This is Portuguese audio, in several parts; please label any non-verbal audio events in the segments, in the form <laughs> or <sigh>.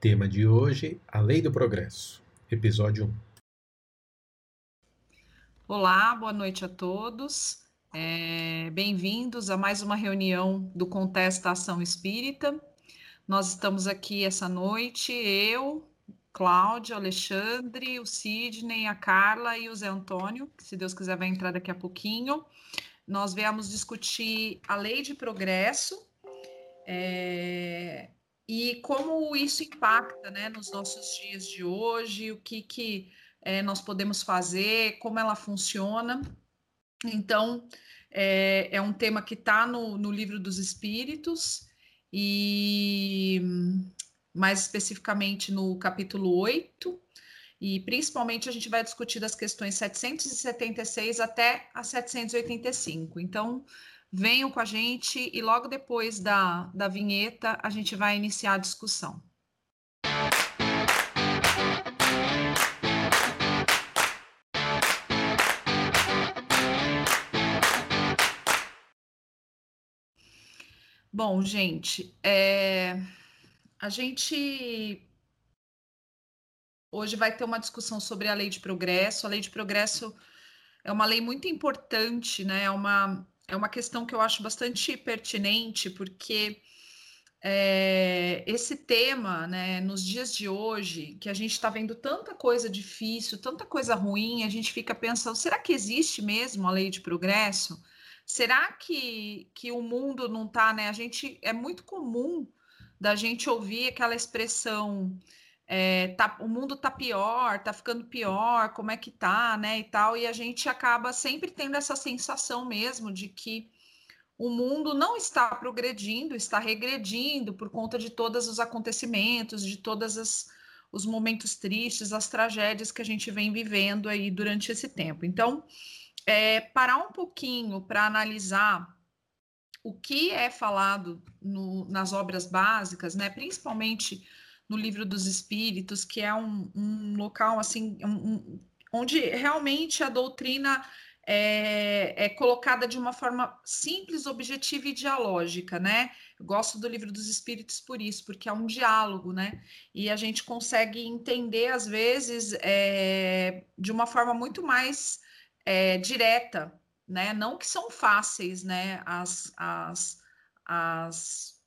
Tema de hoje: A Lei do Progresso, episódio 1. Olá, boa noite a todos. É, Bem-vindos a mais uma reunião do Contesta Ação Espírita. Nós estamos aqui essa noite, eu, Cláudia, Alexandre, o Sidney, a Carla e o Zé Antônio, que se Deus quiser vai entrar daqui a pouquinho. Nós viemos discutir a lei de progresso é, e como isso impacta né, nos nossos dias de hoje, o que, que é, nós podemos fazer, como ela funciona. Então, é, é um tema que está no, no livro dos Espíritos e mais especificamente no capítulo 8, e principalmente a gente vai discutir das questões 776 até a 785. Então, venham com a gente e logo depois da, da vinheta a gente vai iniciar a discussão. Bom, gente, é, a gente hoje vai ter uma discussão sobre a lei de progresso. A lei de progresso é uma lei muito importante, né? É uma, é uma questão que eu acho bastante pertinente, porque é, esse tema, né, nos dias de hoje, que a gente está vendo tanta coisa difícil, tanta coisa ruim, a gente fica pensando: será que existe mesmo a lei de progresso? Será que, que o mundo não está, né? A gente é muito comum da gente ouvir aquela expressão é, tá, o mundo tá pior, tá ficando pior, como é que tá, né, e tal, e a gente acaba sempre tendo essa sensação mesmo de que o mundo não está progredindo, está regredindo por conta de todos os acontecimentos, de todos os momentos tristes, as tragédias que a gente vem vivendo aí durante esse tempo. Então, é, parar um pouquinho para analisar o que é falado no, nas obras básicas, né, principalmente no livro dos Espíritos, que é um, um local assim, um, onde realmente a doutrina é, é, colocada de uma forma simples, objetiva e dialógica, né? Eu gosto do livro dos Espíritos por isso, porque é um diálogo, né? E a gente consegue entender, às vezes, é, de uma forma muito mais é, direta, né? Não que são fáceis, né? As, as, as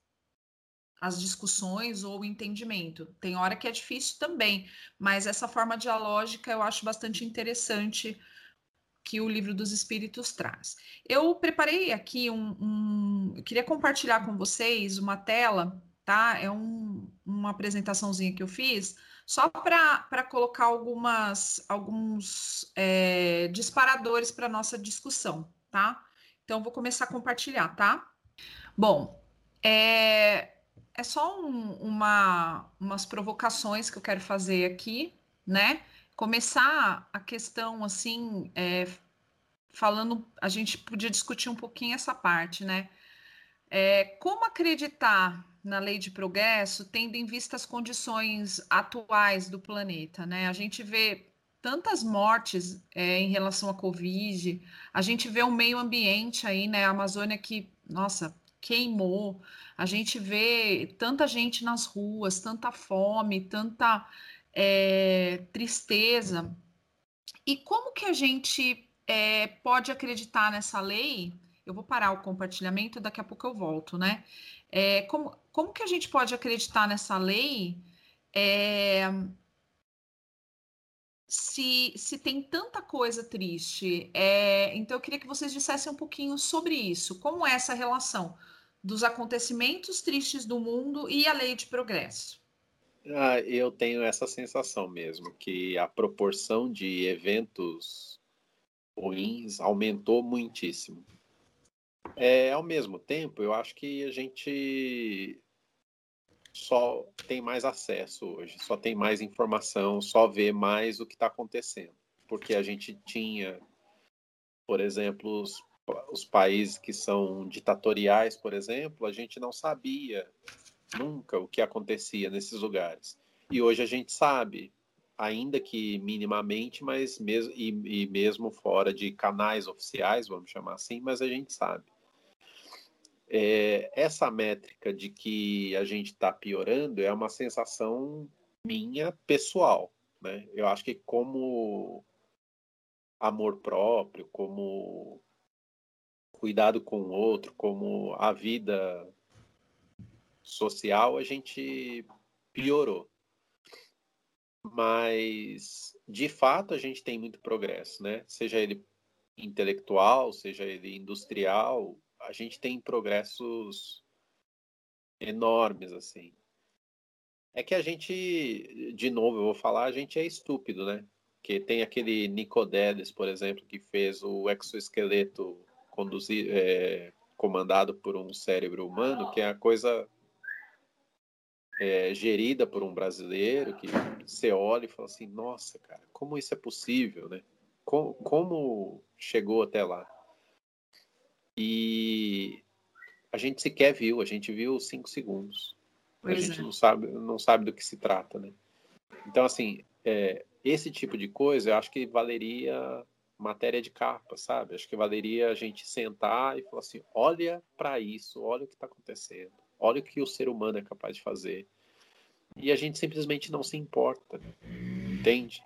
as discussões ou o entendimento. Tem hora que é difícil também, mas essa forma dialógica eu acho bastante interessante que o livro dos Espíritos traz. Eu preparei aqui um, um eu queria compartilhar com vocês uma tela, tá? É um, uma apresentaçãozinha que eu fiz só para colocar algumas alguns é, disparadores para nossa discussão, tá? Então vou começar a compartilhar, tá? Bom, é, é só um, uma, umas provocações que eu quero fazer aqui, né? Começar a questão assim, é, falando, a gente podia discutir um pouquinho essa parte, né? É, como acreditar na lei de progresso, tendo em vista as condições atuais do planeta, né? A gente vê tantas mortes é, em relação à Covid, a gente vê o meio ambiente aí, né? A Amazônia que, nossa, queimou, a gente vê tanta gente nas ruas, tanta fome, tanta é, tristeza. E como que a gente é, pode acreditar nessa lei? Eu vou parar o compartilhamento, daqui a pouco eu volto, né? É, como, como que a gente pode acreditar nessa lei se, se tem tanta coisa triste? É, então, eu queria que vocês dissessem um pouquinho sobre isso. Como é essa relação? dos acontecimentos tristes do mundo e a lei de progresso. Ah, eu tenho essa sensação mesmo, que a proporção de eventos ruins aumentou muitíssimo. É, ao mesmo tempo, eu acho que a gente só tem mais acesso hoje, só tem mais informação, só vê mais o que está acontecendo. Porque a gente tinha, por exemplo, os os países que são ditatoriais, por exemplo, a gente não sabia nunca o que acontecia nesses lugares. E hoje a gente sabe, ainda que minimamente, mas mesmo e, e mesmo fora de canais oficiais, vamos chamar assim, mas a gente sabe. É, essa métrica de que a gente está piorando é uma sensação minha pessoal, né? Eu acho que como amor próprio, como cuidado com o outro, como a vida social, a gente piorou. Mas, de fato, a gente tem muito progresso, né? Seja ele intelectual, seja ele industrial, a gente tem progressos enormes, assim. É que a gente, de novo, eu vou falar, a gente é estúpido, né? Que tem aquele Nicodeles, por exemplo, que fez o exoesqueleto conduzido, é, comandado por um cérebro humano, que é a coisa é, gerida por um brasileiro, que você olha e fala assim, nossa, cara, como isso é possível, né? Como, como chegou até lá? E a gente sequer viu, a gente viu cinco segundos. Pois a gente é. não sabe, não sabe do que se trata, né? Então, assim, é, esse tipo de coisa eu acho que valeria matéria de capa, sabe? Acho que valeria a gente sentar e falar assim: olha para isso, olha o que está acontecendo, olha o que o ser humano é capaz de fazer. E a gente simplesmente não se importa, entende?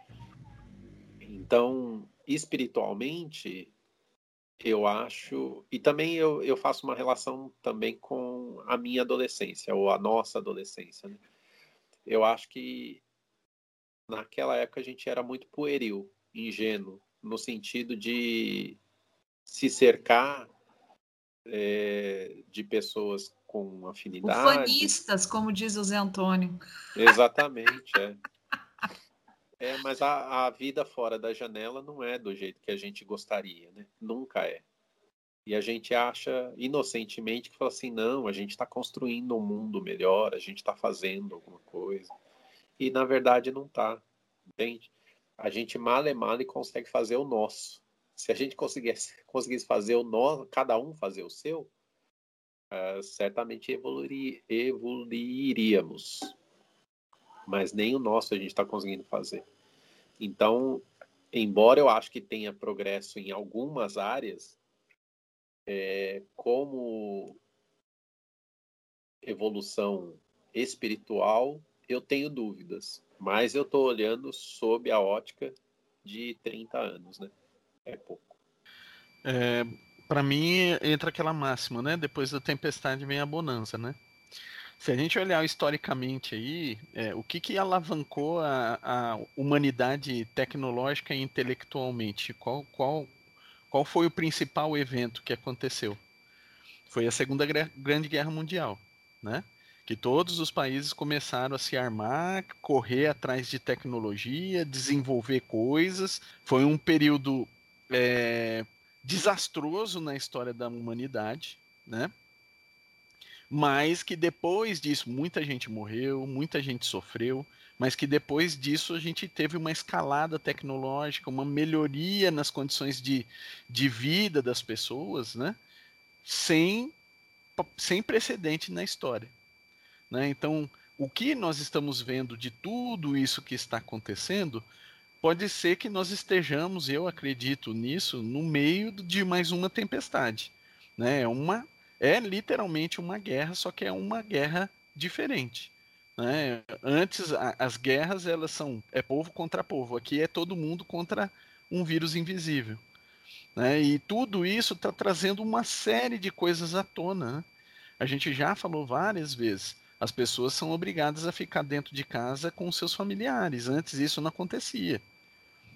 Então, espiritualmente, eu acho. E também eu, eu faço uma relação também com a minha adolescência, ou a nossa adolescência. Né? Eu acho que naquela época a gente era muito pueril, ingênuo, no sentido de se cercar é, de pessoas com afinidade. Ufanistas, como diz o Zé Antônio. Exatamente, é. É, mas a, a vida fora da janela não é do jeito que a gente gostaria, né? Nunca é. E a gente acha inocentemente que fala assim, não, a gente está construindo um mundo melhor, a gente está fazendo alguma coisa. E na verdade não está, entende? A gente mal e mal e consegue fazer o nosso. Se a gente conseguisse, conseguisse fazer o nosso, cada um fazer o seu, uh, certamente evoluir, evoluiríamos mas nem o nosso a gente está conseguindo fazer. Então, embora eu acho que tenha progresso em algumas áreas, é, como evolução espiritual, eu tenho dúvidas, mas eu estou olhando sob a ótica de 30 anos, né? É pouco. É, Para mim, entra aquela máxima, né? Depois da tempestade vem a bonança, né? Se a gente olhar historicamente aí, é, o que, que alavancou a, a, humanidade tecnológica e intelectualmente? Qual, qual, qual foi o principal evento que aconteceu? Foi a Segunda Grande Guerra Mundial, né? Que todos os países começaram a se armar, correr atrás de tecnologia, desenvolver coisas. Foi um período é, desastroso na história da humanidade, né? Mas que depois disso muita gente morreu, muita gente sofreu, mas que depois disso a gente teve uma escalada tecnológica, uma melhoria nas condições de, de vida das pessoas, né? Sem, sem precedente na história. Né? Então, o que nós estamos vendo de tudo isso que está acontecendo, pode ser que nós estejamos, eu acredito nisso, no meio de mais uma tempestade. Né? É uma é literalmente uma guerra, só que é uma guerra diferente. Né? Antes, a, as guerras elas são é povo contra povo. Aqui é todo mundo contra um vírus invisível. Né? E tudo isso está trazendo uma série de coisas à tona. Né? A gente já falou várias vezes. As pessoas são obrigadas a ficar dentro de casa com seus familiares. Antes isso não acontecia.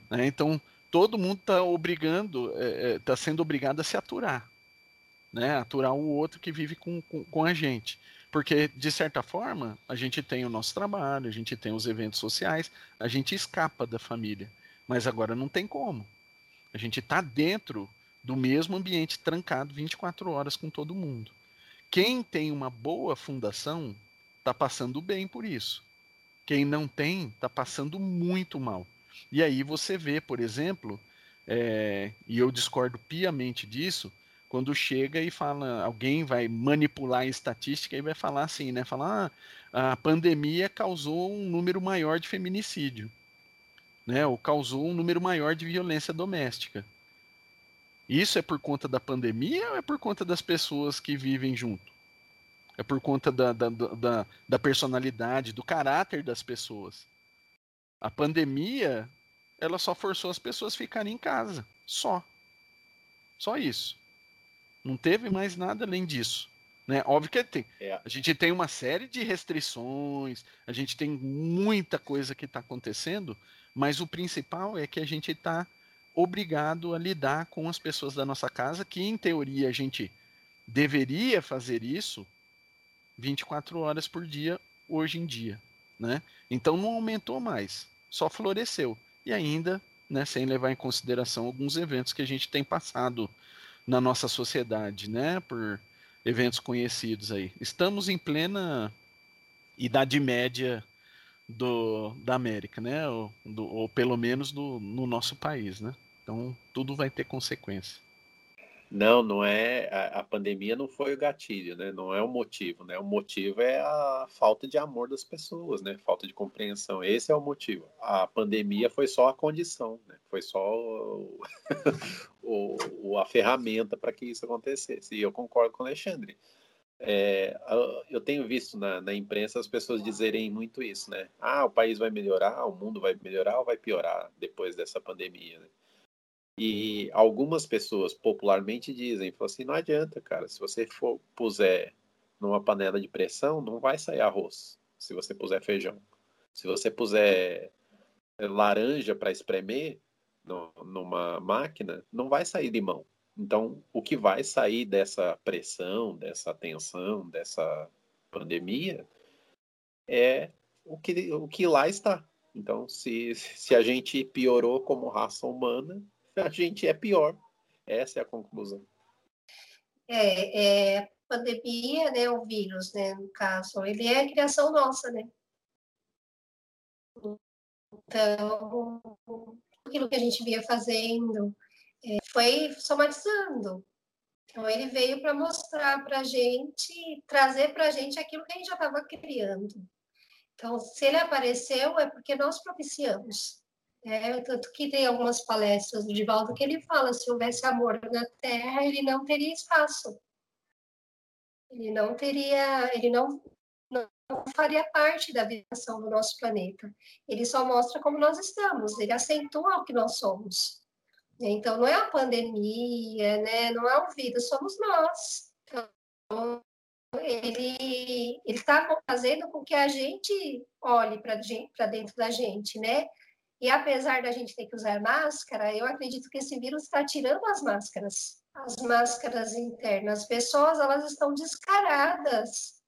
Né? Então todo mundo está obrigando, está é, é tá sendo obrigado a se aturar né? Aturar o outro que vive com, com, com, a gente. Porque, de certa forma, a gente tem o nosso trabalho, a gente tem os eventos sociais, a gente escapa da família. Mas agora não tem como. A gente está dentro do mesmo ambiente, trancado 24 horas com todo mundo. Quem tem uma boa fundação está passando bem por isso. Quem não tem está passando muito mal. E aí você vê, por exemplo, é, e eu discordo piamente disso, quando chega e fala, alguém vai manipular a estatística e vai falar assim, né? Falar, ah, a pandemia causou um número maior de feminicídio, né? Ou causou um número maior de violência doméstica. Isso é por conta da pandemia ou é por conta das pessoas que vivem junto? É por conta da, da, da, da personalidade, do caráter das pessoas. A pandemia, ela só forçou as pessoas a ficarem em casa. Só. Só isso. Não teve mais nada além disso. Né? Óbvio que tem. É. A gente tem uma série de restrições, a gente tem muita coisa que está acontecendo, mas o principal é que a gente está obrigado a lidar com as pessoas da nossa casa, que em teoria a gente deveria fazer isso 24 horas por dia hoje em dia. Né? Então não aumentou mais, só floresceu. E ainda, né, sem levar em consideração alguns eventos que a gente tem passado na nossa sociedade, né, por eventos conhecidos aí. Estamos em plena idade média do, da América, né? Ou, do, ou pelo menos do, no nosso país, né? Então tudo vai ter consequência. Não, não é. A, a, pandemia não foi o gatilho, né? Não é o motivo, né? O motivo é a falta de amor das pessoas, né? Falta de compreensão. Esse é o motivo. A pandemia foi só a condição, né? Foi só o, <laughs> o, a ferramenta para que isso acontecesse. E eu concordo com o Alexandre. É, eu tenho visto na, na, imprensa as pessoas dizerem muito isso, né? Ah, o país vai melhorar, o mundo vai melhorar ou vai piorar depois dessa pandemia, né? E algumas pessoas popularmente dizem, assim, não adianta, cara, se você for puser numa panela de pressão, não vai sair arroz, se você puser feijão. Se você puser laranja para espremer no, numa máquina, não vai sair limão. Então, o que vai sair dessa pressão, dessa tensão, dessa pandemia é o que, o que lá está. Então, se, <laughs> se a gente piorou como raça humana, a gente é pior. Essa é a conclusão. É, é pandemia, né, o vírus, né, no caso, ele é criação nossa, né? Então, aquilo que a gente via fazendo é, foi somatizando. Então, ele veio para mostrar para a gente, trazer para a gente aquilo que a gente já estava criando. Então, se ele apareceu, é porque nós propiciamos. É, tanto que tem algumas palestras do Divaldo que ele fala: se houvesse amor na Terra, ele não teria espaço. Ele não teria, ele não, não faria parte da habitação do nosso planeta. Ele só mostra como nós estamos, ele acentua o que nós somos. Então, não é a pandemia, né? não é o vírus, somos nós. Então, ele está fazendo com que a gente olhe para dentro da gente, né? E apesar da gente ter que usar máscara, eu acredito que esse vírus está tirando as máscaras, as máscaras internas. As pessoas, elas estão descaradas.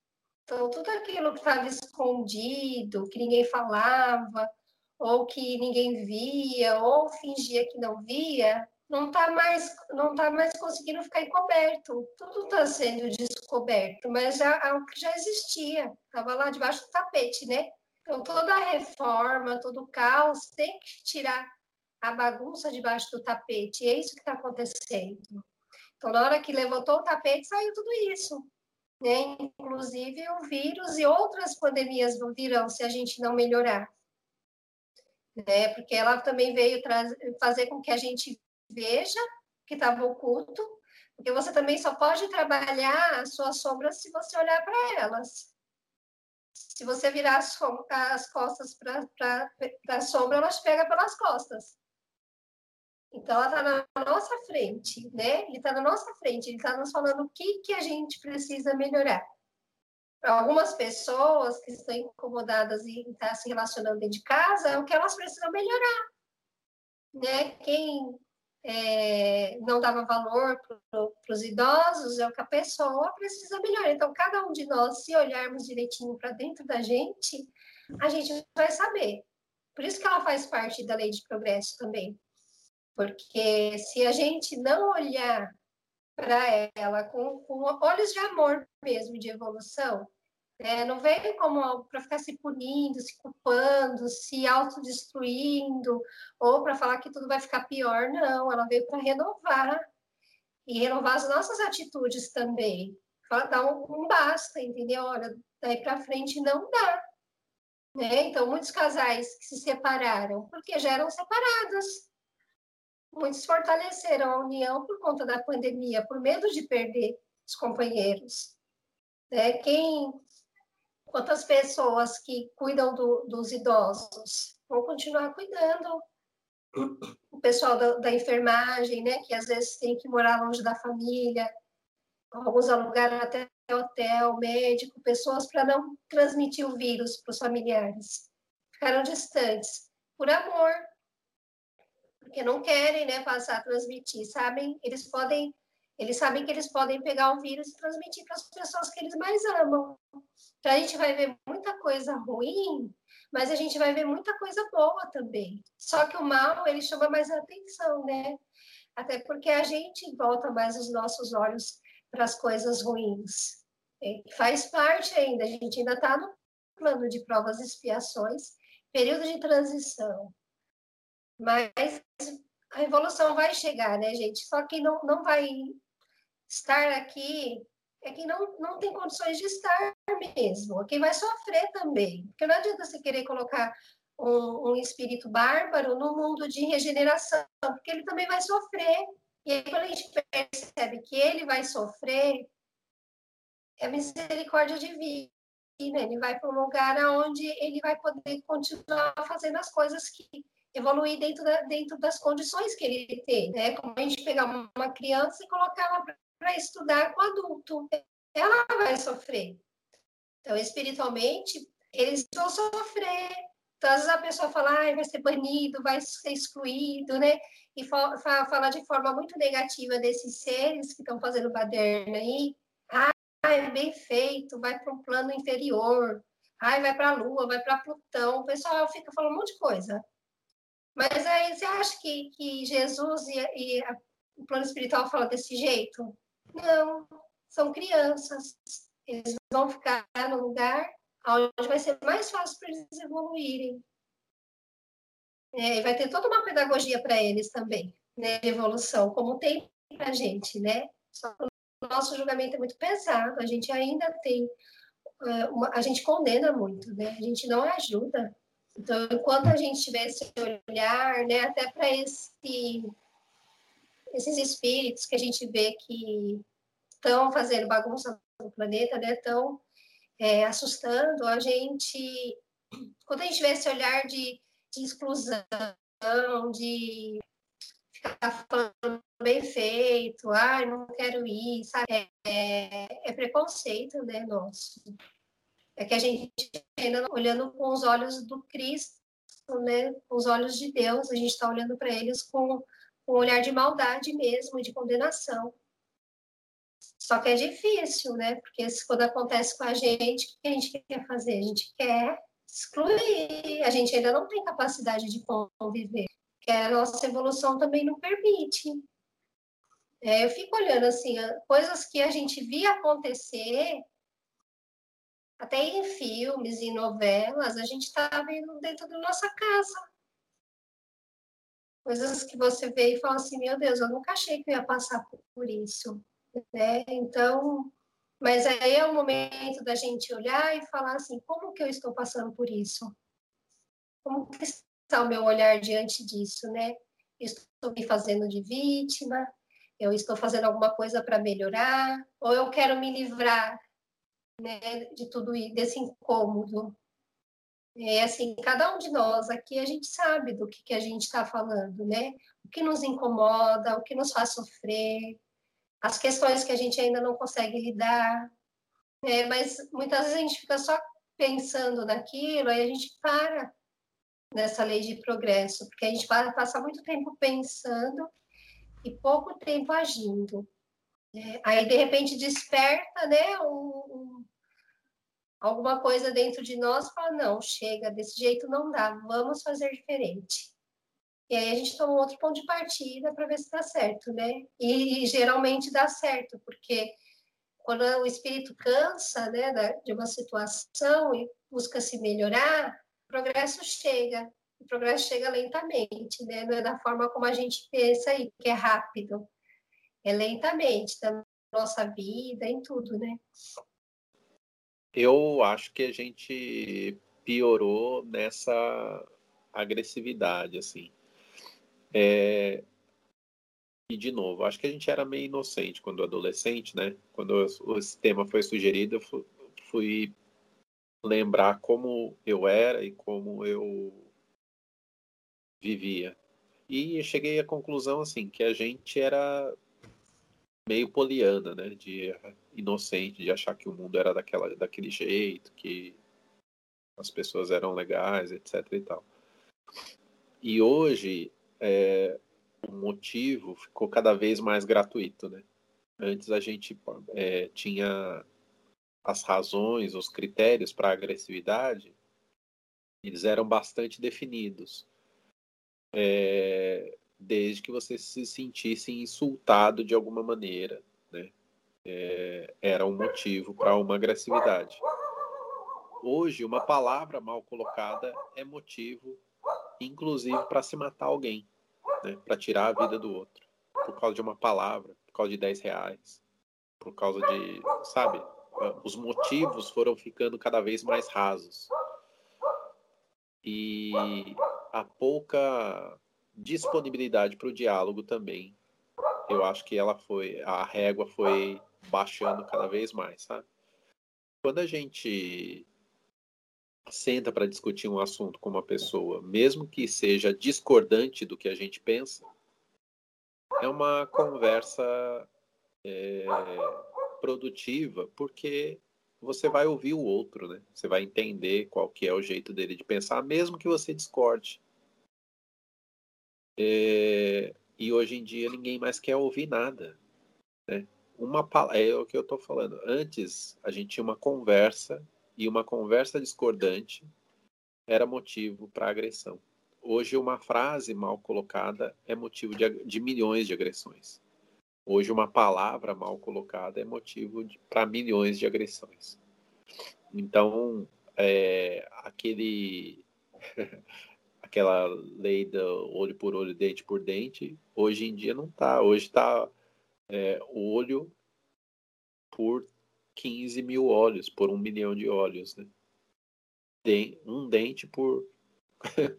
Então, tudo aquilo que estava escondido, que ninguém falava, ou que ninguém via, ou fingia que não via, não está mais, não tá mais conseguindo ficar encoberto. Tudo está sendo descoberto, mas já, algo que já existia, estava lá debaixo do tapete, né? Então, toda a reforma, todo o caos tem que tirar a bagunça debaixo do tapete. E é isso que está acontecendo. Então, na hora que levantou o tapete, saiu tudo isso. Né? Inclusive o vírus e outras pandemias virão se a gente não melhorar. Né? Porque ela também veio fazer com que a gente veja que estava oculto, porque você também só pode trabalhar as suas sombras se você olhar para elas. Se você virar as, as costas para a sombra, ela te pega pelas costas. Então, ela está na nossa frente, né? Ele está na nossa frente, ele está nos falando o que, que a gente precisa melhorar. Para algumas pessoas que estão incomodadas e estão tá se relacionando dentro de casa, é o que elas precisam melhorar. Né? Quem é, não dava valor para os idosos, é o que a pessoa precisa melhorar. Então, cada um de nós, se olharmos direitinho para dentro da gente, a gente vai saber. Por isso que ela faz parte da lei de progresso também. Porque se a gente não olhar para ela com, com olhos de amor mesmo, de evolução, é, não veio como para ficar se punindo, se culpando, se autodestruindo, ou para falar que tudo vai ficar pior, não. Ela veio para renovar e renovar as nossas atitudes também. Dar um, um basta, entendeu? Olha, daí para frente não dá. Né? Então, muitos casais que se separaram, porque já eram separados. muitos fortaleceram a união por conta da pandemia, por medo de perder os companheiros. Né? Quem, quantas pessoas que cuidam do, dos idosos vão continuar cuidando? O pessoal da, da, enfermagem, né, que às vezes tem que morar longe da família, alguns alugaram até hotel, médico, pessoas para não transmitir o vírus para os familiares. Ficaram distantes, por amor, porque não querem, né, passar a transmitir, sabem? Eles podem, eles sabem que eles podem pegar o vírus e transmitir para as pessoas que eles mais amam. Então a gente vai ver muita coisa ruim, mas a gente vai ver muita coisa boa também. Só que o mal, ele chama mais atenção, né? Até porque a gente volta mais os nossos olhos para as coisas ruins. E faz parte ainda, a gente ainda está no plano de provas e expiações, período de transição. Mas a evolução vai chegar, né, gente? Só que não, não vai estar aqui é quem não, não tem condições de estar mesmo, quem vai sofrer também. Porque não adianta você querer colocar um, um espírito bárbaro no mundo de regeneração, porque ele também vai sofrer. E aí, quando a gente percebe que ele vai sofrer, é misericórdia divina. Ele vai para um lugar onde ele vai poder continuar fazendo as coisas que evoluir dentro, da, dentro das condições que ele tem, né? Como a gente pegar uma criança e colocar ela para estudar com adulto, ela vai sofrer. Então, espiritualmente, eles vão sofrer. Então, às vezes a pessoa fala, ah, vai ser banido, vai ser excluído, né? E fa fala de forma muito negativa desses seres que estão fazendo baderna aí. Ah, é bem feito, vai para um plano inferior. Ai, vai para a Lua, vai para Plutão. O pessoal fica falando um monte de coisa. Mas aí você acha que, que Jesus e, e a, o plano espiritual fala desse jeito? Não, são crianças. Eles vão ficar no lugar onde vai ser mais fácil para eles evoluírem. É, vai ter toda uma pedagogia para eles também, né, de evolução, como tem para a gente, né? Só que o nosso julgamento é muito pesado, a gente ainda tem, uma, a gente condena muito, né? A gente não ajuda. Então, enquanto a gente tiver esse olhar, né, até para esse, esses espíritos que a gente vê que estão fazendo bagunça no planeta, né, estão é, assustando a gente, quando a gente tiver esse olhar de, de exclusão, de ficar falando bem feito, ai, não quero ir, sabe? É, é preconceito, né, nosso é que a gente ainda olhando com os olhos do Cristo, né, com os olhos de Deus, a gente está olhando para eles com um olhar de maldade mesmo, de condenação. Só que é difícil, né? Porque quando acontece com a gente, o que a gente quer fazer? A gente quer excluir, a gente ainda não tem capacidade de conviver, que a nossa evolução também não permite. É, eu fico olhando assim, coisas que a gente via acontecer até em filmes e novelas, a gente está vendo dentro da nossa casa. Coisas que você vê e fala assim, meu Deus, eu nunca achei que eu ia passar por isso. Né? Então, mas aí é o momento da gente olhar e falar assim, como que eu estou passando por isso? Como que está o meu olhar diante disso, né? Estou me fazendo de vítima? Eu estou fazendo alguma coisa para melhorar? Ou eu quero me livrar né, de tudo isso, desse incômodo. É assim, cada um de nós aqui a gente sabe do que, que a gente está falando, né? O que nos incomoda, o que nos faz sofrer, as questões que a gente ainda não consegue lidar, né? Mas muitas vezes a gente fica só pensando naquilo, aí a gente para nessa lei de progresso, porque a gente passa muito tempo pensando e pouco tempo agindo. É, aí, de repente, desperta né, um, alguma coisa dentro de nós fala, não, chega, desse jeito não dá, vamos fazer diferente. E aí a gente toma outro ponto de partida para ver se dá certo, né? E, e, geralmente dá certo, porque quando o espírito cansa né, de uma situação e busca se melhorar, o progresso chega. O progresso chega lentamente, né? Não é da forma como a gente pensa aí, que é rápido. É lentamente, na nossa vida, em tudo, né? Eu acho que a gente piorou nessa agressividade, assim. É, E, de novo, acho que a gente era meio inocente quando adolescente, né? Quando esse tema foi sugerido, eu fui lembrar como eu era e como eu vivia. E cheguei à conclusão, assim, que a gente era meio poliana, né? De inocente, de achar que o mundo era daquela, daquele jeito, que as pessoas eram legais, etc e tal. E hoje, é, o motivo ficou cada vez mais gratuito, né? Antes a gente é, tinha as razões, os critérios para agressividade, eles eram bastante definidos. É, desde que você se sentisse insultado de alguma maneira? É, era um motivo para uma agressividade. Hoje, uma palavra mal colocada é motivo, inclusive, para se matar alguém né, para tirar a vida do outro, por causa de uma palavra, por causa de 10 reais, por causa de, sabe? Os motivos foram ficando cada vez mais rasos. E a pouca disponibilidade para o diálogo também, eu acho que ela foi, a régua foi baixando cada vez mais, sabe? Quando a gente senta para discutir um assunto com uma pessoa, mesmo que seja discordante do que a gente pensa, é uma conversa é, produtiva, porque você vai ouvir o outro, né? Você vai entender qual que é o jeito dele de pensar, mesmo que você discorde. É, e hoje em dia ninguém mais quer ouvir nada, né? Uma é o que eu estou falando. Antes a gente tinha uma conversa e uma conversa discordante era motivo para agressão. Hoje, uma frase mal colocada é motivo de, de milhões de agressões. Hoje, uma palavra mal colocada é motivo para milhões de agressões. Então, é, aquele, <laughs> aquela lei do olho por olho, dente por dente, hoje em dia não está. Hoje está é, olho por 15 mil olhos por um milhão de olhos, né? um dente por <laughs>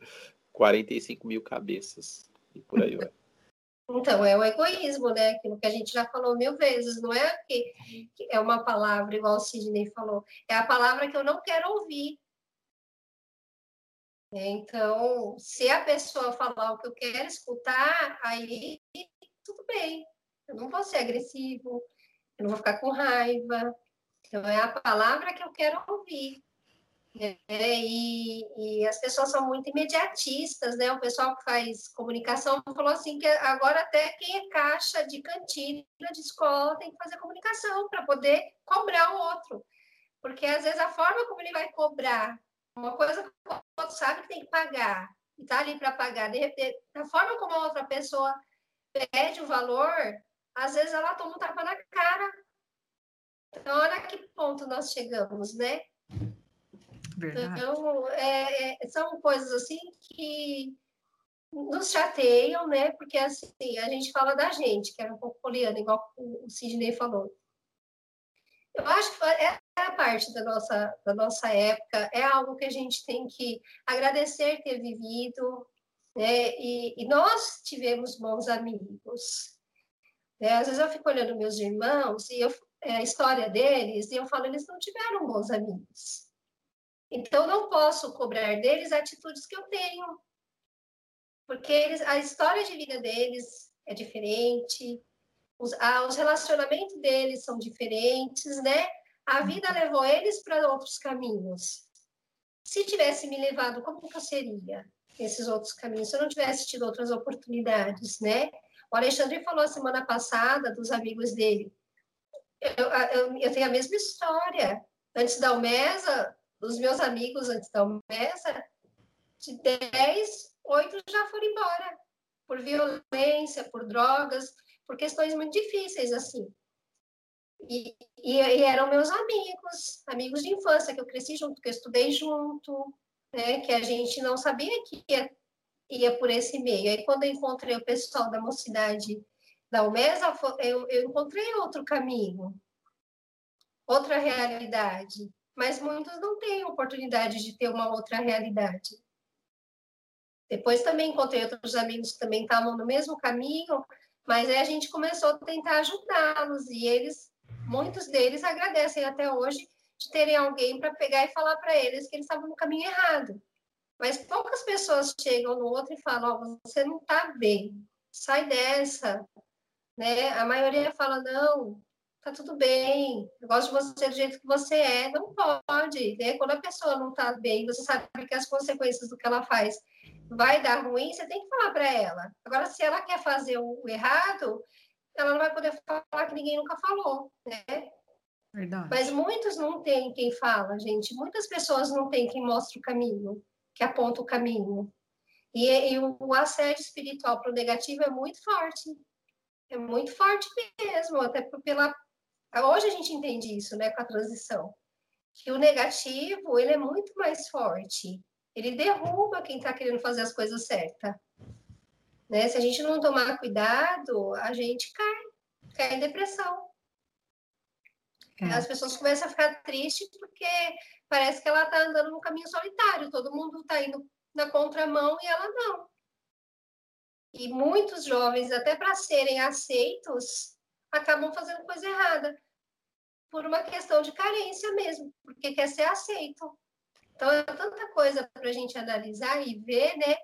45 mil cabeças. E por aí vai. Então, é o egoísmo, né? Aquilo que a gente já falou mil vezes. Não é que, que é uma palavra, igual o Sidney falou. É a palavra que eu não quero ouvir. Então, se a pessoa falar o que eu quero escutar, aí tudo bem. Eu não vou ser agressivo, eu não vou ficar com raiva, então, é a palavra que eu quero ouvir. É, e, e, as pessoas são muito imediatistas, né? O pessoal que faz comunicação falou assim que agora até quem é caixa de cantina de escola tem que fazer comunicação para poder cobrar o outro. Porque às vezes a forma como ele vai cobrar, uma coisa que o outro sabe que tem que pagar, e está ali para pagar, de repente, a forma como a outra pessoa pede o valor, às vezes ela toma um tapa na cara então, olha que ponto nós chegamos, né? Verdade. Então, é, é, são coisas assim que nos chateiam, né? Porque assim, a gente fala da gente, que era um pouco poliana, igual o Sidney falou. Eu acho que é a parte da nossa, da nossa época, é algo que a gente tem que agradecer ter vivido, né? E, e nós tivemos bons amigos. Né? Às vezes eu fico olhando meus irmãos e eu é, a história deles e eu falo, eles não tiveram bons amigos. Então, não posso cobrar deles atitudes que eu tenho. Porque eles, a história de vida deles é diferente, os, os relacionamentos deles são diferentes, né? A vida levou eles para outros caminhos. Se tivesse me levado, como que eu seria nesses outros caminhos? Se eu não tivesse tido outras oportunidades, né? O Alexandre falou semana passada dos amigos dele eu, eu, eu tenho a mesma história. Antes da Almesa, os meus amigos antes da Almesa, de 10, 8 já foram embora. Por violência, por drogas, por questões muito difíceis, assim. E, e, e, eram meus amigos, amigos de infância, que eu cresci junto, que eu estudei junto, né, que a gente não sabia que ia, ia por esse meio. Aí, quando eu encontrei o pessoal da mocidade da UMESA, eu, eu encontrei outro caminho, outra realidade, mas muitos não têm oportunidade de ter uma outra realidade. Depois também encontrei outros amigos que também estavam no mesmo caminho, Mas aí a gente começou a tentar ajudá-los e eles, muitos deles agradecem até hoje de terem alguém para pegar e falar para eles que eles estavam no caminho errado. Mas poucas pessoas chegam no outro e falam: oh, você não está bem, sai dessa. Né? A maioria fala: não, tá tudo bem, eu gosto de você do jeito que você é. Não pode. Né? Quando a pessoa não está bem, você sabe que as consequências do que ela faz vai dar ruim, você tem que falar para ela. Agora, se ela quer fazer o errado, ela não vai poder falar que ninguém nunca falou, né? Verdade. Mas muitos não têm quem fala, gente. Muitas pessoas não têm quem mostra o caminho, que aponta o caminho. E, e o, assédio espiritual para o negativo é muito forte. É muito forte mesmo, até pela... Hoje a gente entende isso, né, com a transição. Que o negativo, ele é muito mais forte. Ele derruba quem está querendo fazer as coisas certas. Né? Se a gente não tomar cuidado, a gente cai, cai em depressão. É. As pessoas começam a ficar tristes porque parece que ela está andando no caminho solitário, todo mundo está indo na contramão e ela não. E muitos jovens, até para serem aceitos, acabam fazendo coisa errada, por uma questão de carência mesmo, porque quer ser aceito. Então, é tanta coisa para a gente analisar e ver, né?